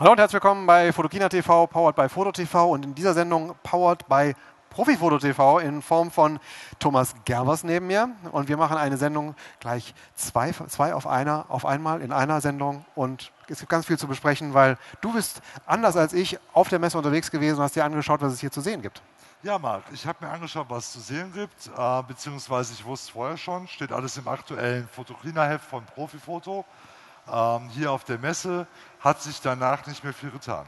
Hallo und herzlich willkommen bei Fotokina TV, powered by Foto TV und in dieser Sendung powered by Profifoto TV in Form von Thomas Gerbers neben mir. Und wir machen eine Sendung gleich zwei, zwei auf einer, auf einmal in einer Sendung. Und es gibt ganz viel zu besprechen, weil du bist anders als ich auf der Messe unterwegs gewesen und hast dir angeschaut, was es hier zu sehen gibt. Ja, Marc, ich habe mir angeschaut, was es zu sehen gibt, äh, beziehungsweise ich wusste vorher schon, steht alles im aktuellen Fotokina-Heft von Profifoto. Ähm, hier auf der Messe hat sich danach nicht mehr viel getan.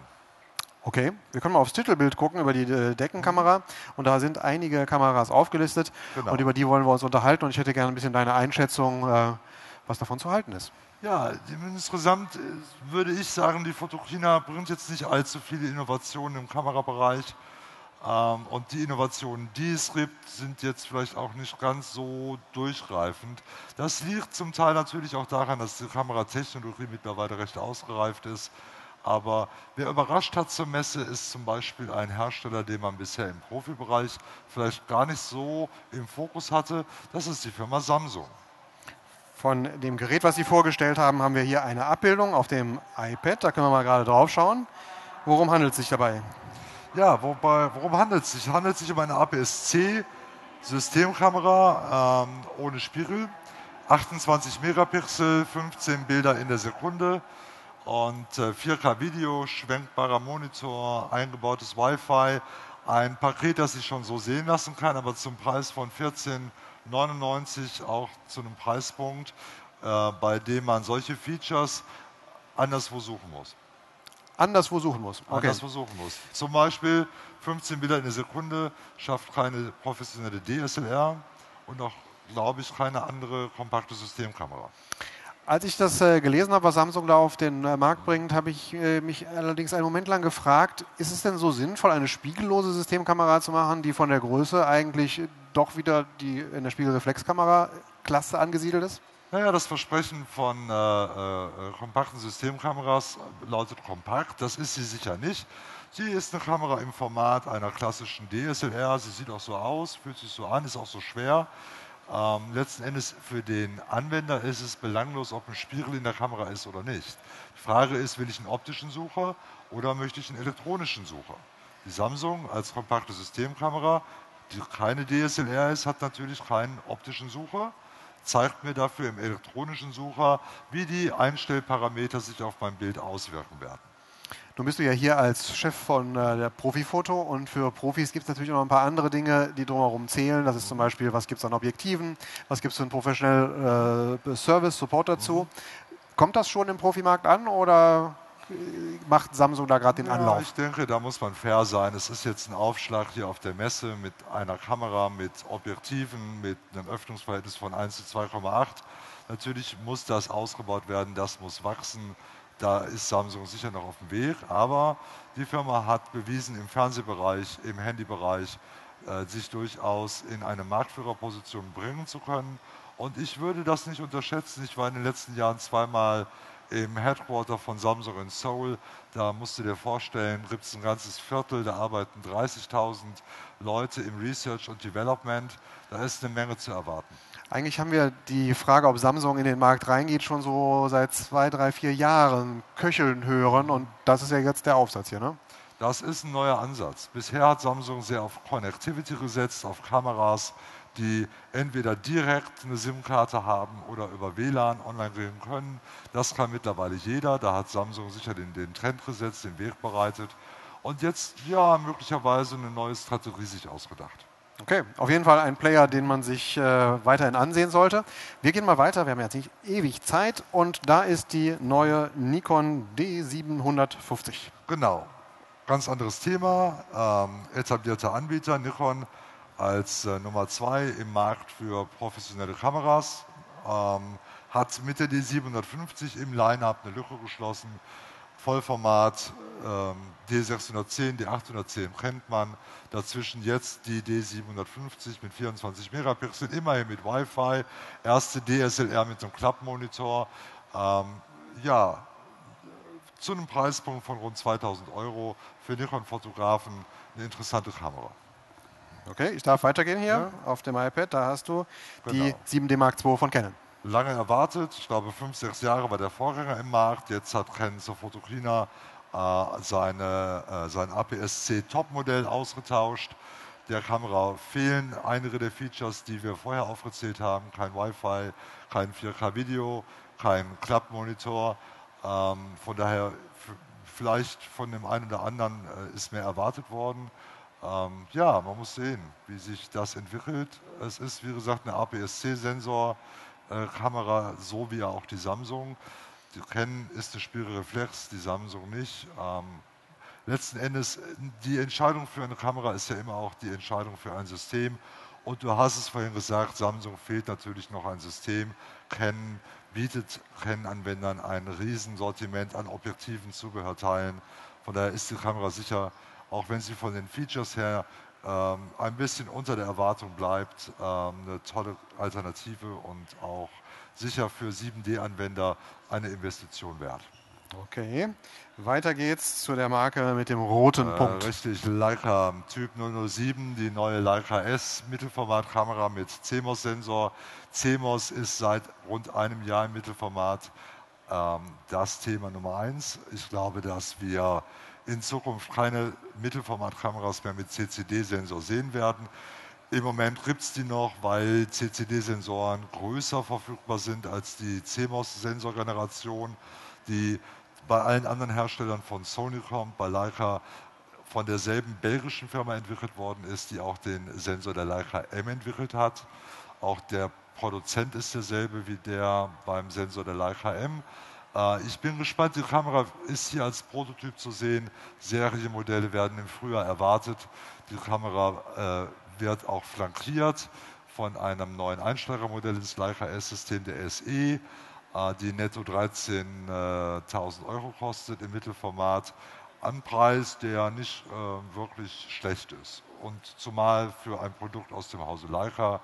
Okay, wir können mal aufs Titelbild gucken über die äh, Deckenkamera und da sind einige Kameras aufgelistet genau. und über die wollen wir uns unterhalten und ich hätte gerne ein bisschen deine Einschätzung, äh, was davon zu halten ist. Ja, insgesamt äh, würde ich sagen, die Fotokina bringt jetzt nicht allzu viele Innovationen im Kamerabereich. Ähm, und die Innovationen, die es gibt, sind jetzt vielleicht auch nicht ganz so durchgreifend. Das liegt zum Teil natürlich auch daran, dass die Kameratechnologie mittlerweile recht ausgereift ist. Aber wer überrascht hat zur Messe, ist zum Beispiel ein Hersteller, den man bisher im Profibereich vielleicht gar nicht so im Fokus hatte. Das ist die Firma Samsung. Von dem Gerät, was Sie vorgestellt haben, haben wir hier eine Abbildung auf dem iPad. Da können wir mal gerade drauf schauen. Worum handelt es sich dabei? Ja, wobei, worum handelt es sich? Es handelt sich um eine APS-C-Systemkamera ähm, ohne Spiegel. 28 Megapixel, 15 Bilder in der Sekunde und äh, 4K-Video, schwenkbarer Monitor, eingebautes Wi-Fi. Ein Paket, das sich schon so sehen lassen kann, aber zum Preis von 14,99 auch zu einem Preispunkt, äh, bei dem man solche Features anderswo suchen muss anderswo suchen muss. Okay. Anderswo suchen muss. Zum Beispiel 15 Bilder in der Sekunde schafft keine professionelle DSLR und auch, glaube ich, keine andere kompakte Systemkamera. Als ich das äh, gelesen habe, was Samsung da auf den äh, Markt bringt, habe ich äh, mich allerdings einen Moment lang gefragt, ist es denn so sinnvoll, eine spiegellose Systemkamera zu machen, die von der Größe eigentlich doch wieder die in der Spiegelreflexkamera-Klasse angesiedelt ist? Naja, das Versprechen von äh, äh, kompakten Systemkameras lautet kompakt. Das ist sie sicher nicht. Sie ist eine Kamera im Format einer klassischen DSLR. Sie sieht auch so aus, fühlt sich so an, ist auch so schwer. Ähm, letzten Endes für den Anwender ist es belanglos, ob ein Spiegel in der Kamera ist oder nicht. Die Frage ist, will ich einen optischen Sucher oder möchte ich einen elektronischen Sucher? Die Samsung als kompakte Systemkamera, die keine DSLR ist, hat natürlich keinen optischen Sucher zeigt mir dafür im elektronischen Sucher, wie die Einstellparameter sich auf mein Bild auswirken werden. Nun bist du ja hier als Chef von äh, der Profifoto und für Profis gibt es natürlich noch ein paar andere Dinge, die drumherum zählen. Das ist zum Beispiel, was gibt es an Objektiven, was gibt es für einen Professional äh, Service, Support dazu. Mhm. Kommt das schon im Profimarkt an oder macht Samsung da gerade den ja, Anlauf? Ich denke, da muss man fair sein. Es ist jetzt ein Aufschlag hier auf der Messe mit einer Kamera, mit Objektiven, mit einem Öffnungsverhältnis von 1 zu 2,8. Natürlich muss das ausgebaut werden, das muss wachsen. Da ist Samsung sicher noch auf dem Weg, aber die Firma hat bewiesen im Fernsehbereich, im Handybereich, äh, sich durchaus in eine Marktführerposition bringen zu können. Und ich würde das nicht unterschätzen. Ich war in den letzten Jahren zweimal im Headquarter von Samsung in Seoul. Da musst du dir vorstellen, gibt es ein ganzes Viertel, da arbeiten 30.000 Leute im Research und Development. Da ist eine Menge zu erwarten. Eigentlich haben wir die Frage, ob Samsung in den Markt reingeht, schon so seit zwei, drei, vier Jahren köcheln hören. Und das ist ja jetzt der Aufsatz hier, ne? Das ist ein neuer Ansatz. Bisher hat Samsung sehr auf Connectivity gesetzt, auf Kameras, die entweder direkt eine SIM-Karte haben oder über WLAN online reden können. Das kann mittlerweile jeder. Da hat Samsung sicher den, den Trend gesetzt, den Weg bereitet und jetzt ja möglicherweise eine neue Strategie sich ausgedacht. Okay, auf jeden Fall ein Player, den man sich äh, weiterhin ansehen sollte. Wir gehen mal weiter, wir haben jetzt nicht ewig Zeit und da ist die neue Nikon D750. Genau, ganz anderes Thema, ähm, etablierter Anbieter, Nikon als äh, Nummer zwei im Markt für professionelle Kameras. Ähm, hat mit der D750 im Line-Up eine Lücke geschlossen. Vollformat ähm, D610, D810 kennt man. Dazwischen jetzt die D750 mit 24 Megapixel, immerhin mit Wi-Fi. Erste DSLR mit einem Klappmonitor. Ähm, ja, zu einem Preispunkt von rund 2000 Euro für Nikon-Fotografen eine interessante Kamera. Okay, ich darf weitergehen hier ja. auf dem iPad. Da hast du genau. die 7D Mark II von Canon. Lange erwartet, ich glaube fünf, sechs Jahre war der Vorgänger im Markt. Jetzt hat Canon zur Fotokina äh, seine, äh, sein APS-C Topmodell ausgetauscht. Der Kamera fehlen einige der Features, die wir vorher aufgezählt haben. Kein Wi-Fi, kein 4K-Video, kein Klappmonitor. Ähm, von daher vielleicht von dem einen oder anderen äh, ist mehr erwartet worden. Ähm, ja, man muss sehen, wie sich das entwickelt. Es ist, wie gesagt, eine APS-C-Sensor-Kamera, so wie auch die Samsung. Die kennen ist eine Spiegelreflex, die Samsung nicht. Ähm, letzten Endes, die Entscheidung für eine Kamera ist ja immer auch die Entscheidung für ein System. Und du hast es vorhin gesagt, Samsung fehlt natürlich noch ein System. Canon bietet Canon-Anwendern ein Riesensortiment an Objektiven, Zubehörteilen. Von daher ist die Kamera sicher auch wenn sie von den Features her ähm, ein bisschen unter der Erwartung bleibt, ähm, eine tolle Alternative und auch sicher für 7D-Anwender eine Investition wert. Okay, weiter geht's zu der Marke mit dem roten äh, Punkt. Richtig, Leica Typ 007, die neue Leica S Mittelformatkamera mit CMOS-Sensor. CMOS ist seit rund einem Jahr im Mittelformat ähm, das Thema Nummer eins. Ich glaube, dass wir in Zukunft keine Mittelformatkameras mehr mit CCD-Sensor sehen werden. Im Moment gibt es die noch, weil CCD-Sensoren größer verfügbar sind als die CMOS-Sensorgeneration, die bei allen anderen Herstellern von Sony kommt, bei Leica von derselben belgischen Firma entwickelt worden ist, die auch den Sensor der Leica M entwickelt hat. Auch der Produzent ist derselbe wie der beim Sensor der Leica M. Äh, ich bin gespannt, die Kamera ist hier als Prototyp zu sehen. Serienmodelle werden im Frühjahr erwartet. Die Kamera äh, wird auch flankiert von einem neuen Einsteigermodell ins Leica S-System der SE, äh, die netto 13.000 Euro kostet im Mittelformat. Ein Preis, der nicht wirklich schlecht ist. Und zumal für ein Produkt aus dem Hause Leica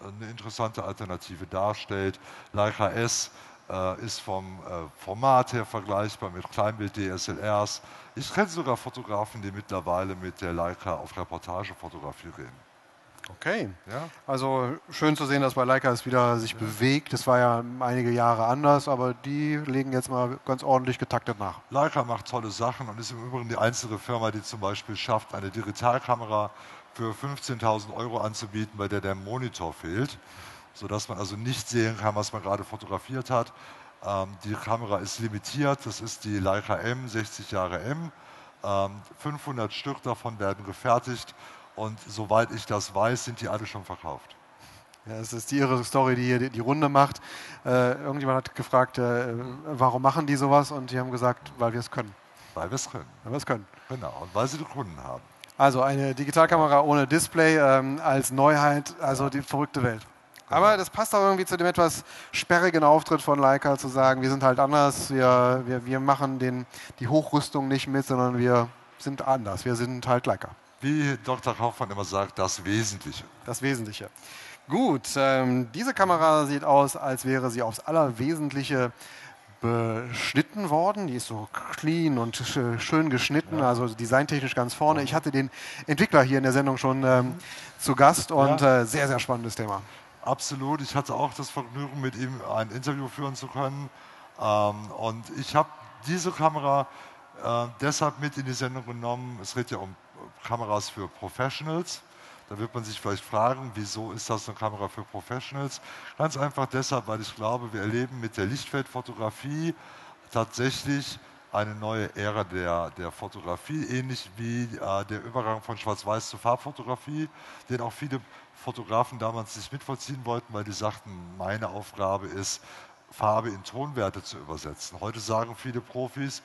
eine interessante Alternative darstellt. Leica S äh, ist vom äh, Format her vergleichbar mit Kleinbild-DSLRs. Ich kenne sogar Fotografen, die mittlerweile mit der Leica auf Reportagefotografie reden. Okay. Ja? Also schön zu sehen, dass bei Leica es wieder sich ja. bewegt. Das war ja einige Jahre anders, aber die legen jetzt mal ganz ordentlich getaktet nach. Leica macht tolle Sachen und ist im Übrigen die einzige Firma, die zum Beispiel schafft, eine Digitalkamera für 15.000 Euro anzubieten, bei der der Monitor fehlt sodass man also nicht sehen kann, was man gerade fotografiert hat. Ähm, die Kamera ist limitiert, das ist die Leica M, 60 Jahre M. Ähm, 500 Stück davon werden gefertigt und soweit ich das weiß, sind die alle schon verkauft. Ja, es ist die ihre Story, die hier die, Runde macht. Äh, irgendjemand hat gefragt, äh, warum machen die sowas? Und die haben gesagt, weil wir es können. Weil wir es können. Weil wir es können. Genau, und weil sie die Kunden haben. Also eine Digitalkamera ohne Display ähm, als Neuheit, also die verrückte Welt. Aber das passt auch irgendwie zu dem etwas sperrigen Auftritt von Leica, zu sagen, wir sind halt anders, wir, wir, wir machen den, die Hochrüstung nicht mit, sondern wir sind anders, wir sind halt Leica. Wie Dr. Kaufmann immer sagt, das Wesentliche. Das Wesentliche. Gut, ähm, diese Kamera sieht aus, als wäre sie aufs Allerwesentliche beschnitten worden. Die ist so clean und schön geschnitten, ja. also designtechnisch ganz vorne. Ich hatte den Entwickler hier in der Sendung schon ähm, zu Gast und ja. äh, sehr, sehr spannendes Thema. Absolut. Ich hatte auch das Vergnügen, mit ihm ein Interview führen zu können. Ähm, und ich habe diese Kamera äh, deshalb mit in die Sendung genommen. Es geht ja um Kameras für Professionals. Da wird man sich vielleicht fragen, wieso ist das eine Kamera für Professionals? Ganz einfach deshalb, weil ich glaube, wir erleben mit der Lichtfeldfotografie tatsächlich eine neue Ära der, der Fotografie, ähnlich wie äh, der Übergang von Schwarz-Weiß zu Farbfotografie, den auch viele Fotografen damals nicht mitvollziehen wollten, weil die sagten, meine Aufgabe ist, Farbe in Tonwerte zu übersetzen. Heute sagen viele Profis,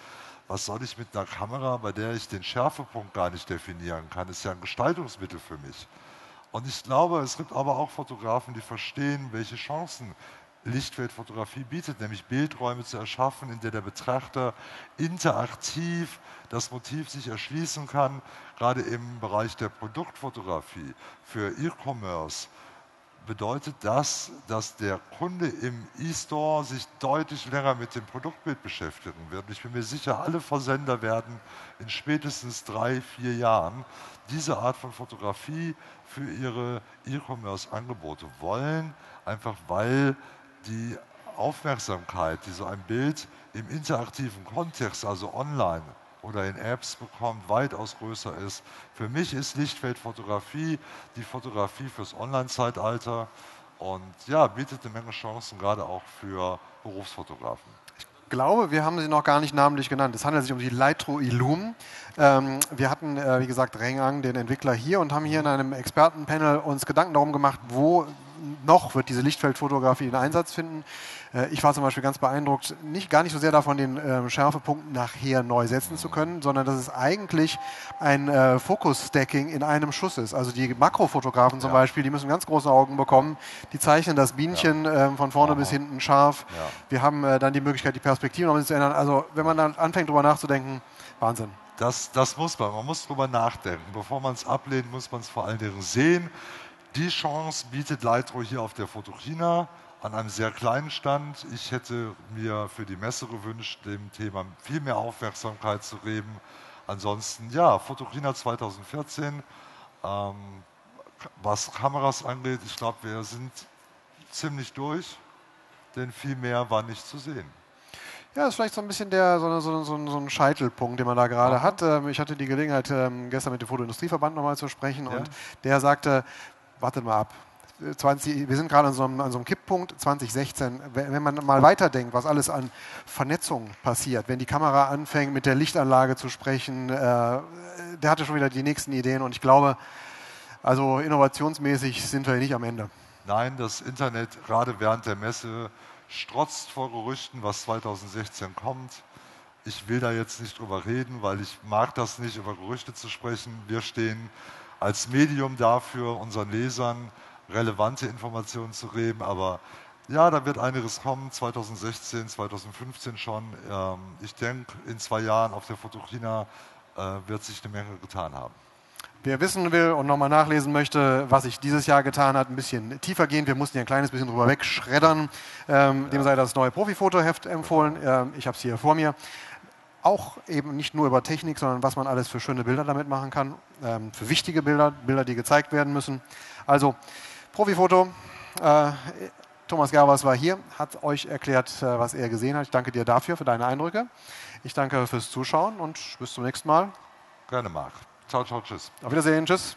was soll ich mit einer Kamera, bei der ich den Schärfepunkt gar nicht definieren kann, ist ja ein Gestaltungsmittel für mich. Und ich glaube, es gibt aber auch Fotografen, die verstehen, welche Chancen Lichtfeldfotografie bietet, nämlich Bildräume zu erschaffen, in der der Betrachter interaktiv das Motiv sich erschließen kann, gerade im Bereich der Produktfotografie für E-Commerce bedeutet das, dass der Kunde im E-Store sich deutlich länger mit dem Produktbild beschäftigen wird. Ich bin mir sicher, alle Versender werden in spätestens drei, vier Jahren diese Art von Fotografie für ihre E-Commerce-Angebote wollen, einfach weil die Aufmerksamkeit, die so ein Bild im interaktiven Kontext, also online oder in Apps bekommt, weitaus größer ist. Für mich ist Lichtfeldfotografie die Fotografie fürs Online-Zeitalter und ja, bietet eine Menge Chancen, gerade auch für Berufsfotografen glaube, wir haben sie noch gar nicht namentlich genannt. Es handelt sich um die Lightro Illum. Ähm, wir hatten, äh, wie gesagt, Rengang, den Entwickler hier und haben hier in einem Expertenpanel uns Gedanken darum gemacht, wo noch wird diese Lichtfeldfotografie den Einsatz finden. Äh, ich war zum Beispiel ganz beeindruckt, nicht, gar nicht so sehr davon, den äh, Schärfepunkt nachher neu setzen zu können, sondern dass es eigentlich ein äh, Fokus-Stacking in einem Schuss ist. Also die Makrofotografen zum ja. Beispiel, die müssen ganz große Augen bekommen. Die zeichnen das Bienchen ja. äh, von vorne Aha. bis hinten scharf. Ja. Wir haben äh, dann die Möglichkeit, die Perspektive noch ein bisschen zu ändern. Also wenn man dann anfängt, darüber nachzudenken, Wahnsinn. Das, das muss man. Man muss darüber nachdenken. Bevor man es ablehnt, muss man es vor allen Dingen sehen. Die Chance bietet Lightro hier auf der Fotokina an einem sehr kleinen Stand. Ich hätte mir für die Messe gewünscht, dem Thema viel mehr Aufmerksamkeit zu geben. Ansonsten, ja, Fotokina 2014. Ähm, was Kameras angeht, ich glaube, wir sind ziemlich durch, denn viel mehr war nicht zu sehen. Ja, das ist vielleicht so ein bisschen der, so, so, so, so ein Scheitelpunkt, den man da gerade ja. hat. Ähm, ich hatte die Gelegenheit, ähm, gestern mit dem Fotoindustrieverband nochmal zu sprechen ja. und der sagte, wartet mal ab, 20, wir sind gerade an so, einem, an so einem Kipppunkt 2016. Wenn man mal weiterdenkt, was alles an Vernetzung passiert, wenn die Kamera anfängt, mit der Lichtanlage zu sprechen, äh, der hatte schon wieder die nächsten Ideen und ich glaube, also innovationsmäßig sind wir nicht am Ende. Nein, das Internet gerade während der Messe strotzt vor Gerüchten, was 2016 kommt. Ich will da jetzt nicht drüber reden, weil ich mag das nicht, über Gerüchte zu sprechen. Wir stehen als Medium dafür, unseren Lesern relevante Informationen zu geben. Aber ja, da wird einiges kommen, 2016, 2015 schon. Ähm, ich denke, in zwei Jahren auf der Fotokina äh, wird sich eine Menge getan haben. Wer wissen will und nochmal nachlesen möchte, was sich dieses Jahr getan hat, ein bisschen tiefer gehen. Wir mussten hier ein kleines bisschen drüber wegschreddern. Ähm, ja. Dem sei das neue Profifotoheft empfohlen. Ähm, ich habe es hier vor mir. Auch eben nicht nur über Technik, sondern was man alles für schöne Bilder damit machen kann. Ähm, für wichtige Bilder, Bilder, die gezeigt werden müssen. Also Profifoto. Äh, Thomas Gerbers war hier, hat euch erklärt, äh, was er gesehen hat. Ich danke dir dafür, für deine Eindrücke. Ich danke fürs Zuschauen und bis zum nächsten Mal. Gerne, Marc. Ciao, ciao, tschüss. Auf Wiedersehen, tschüss.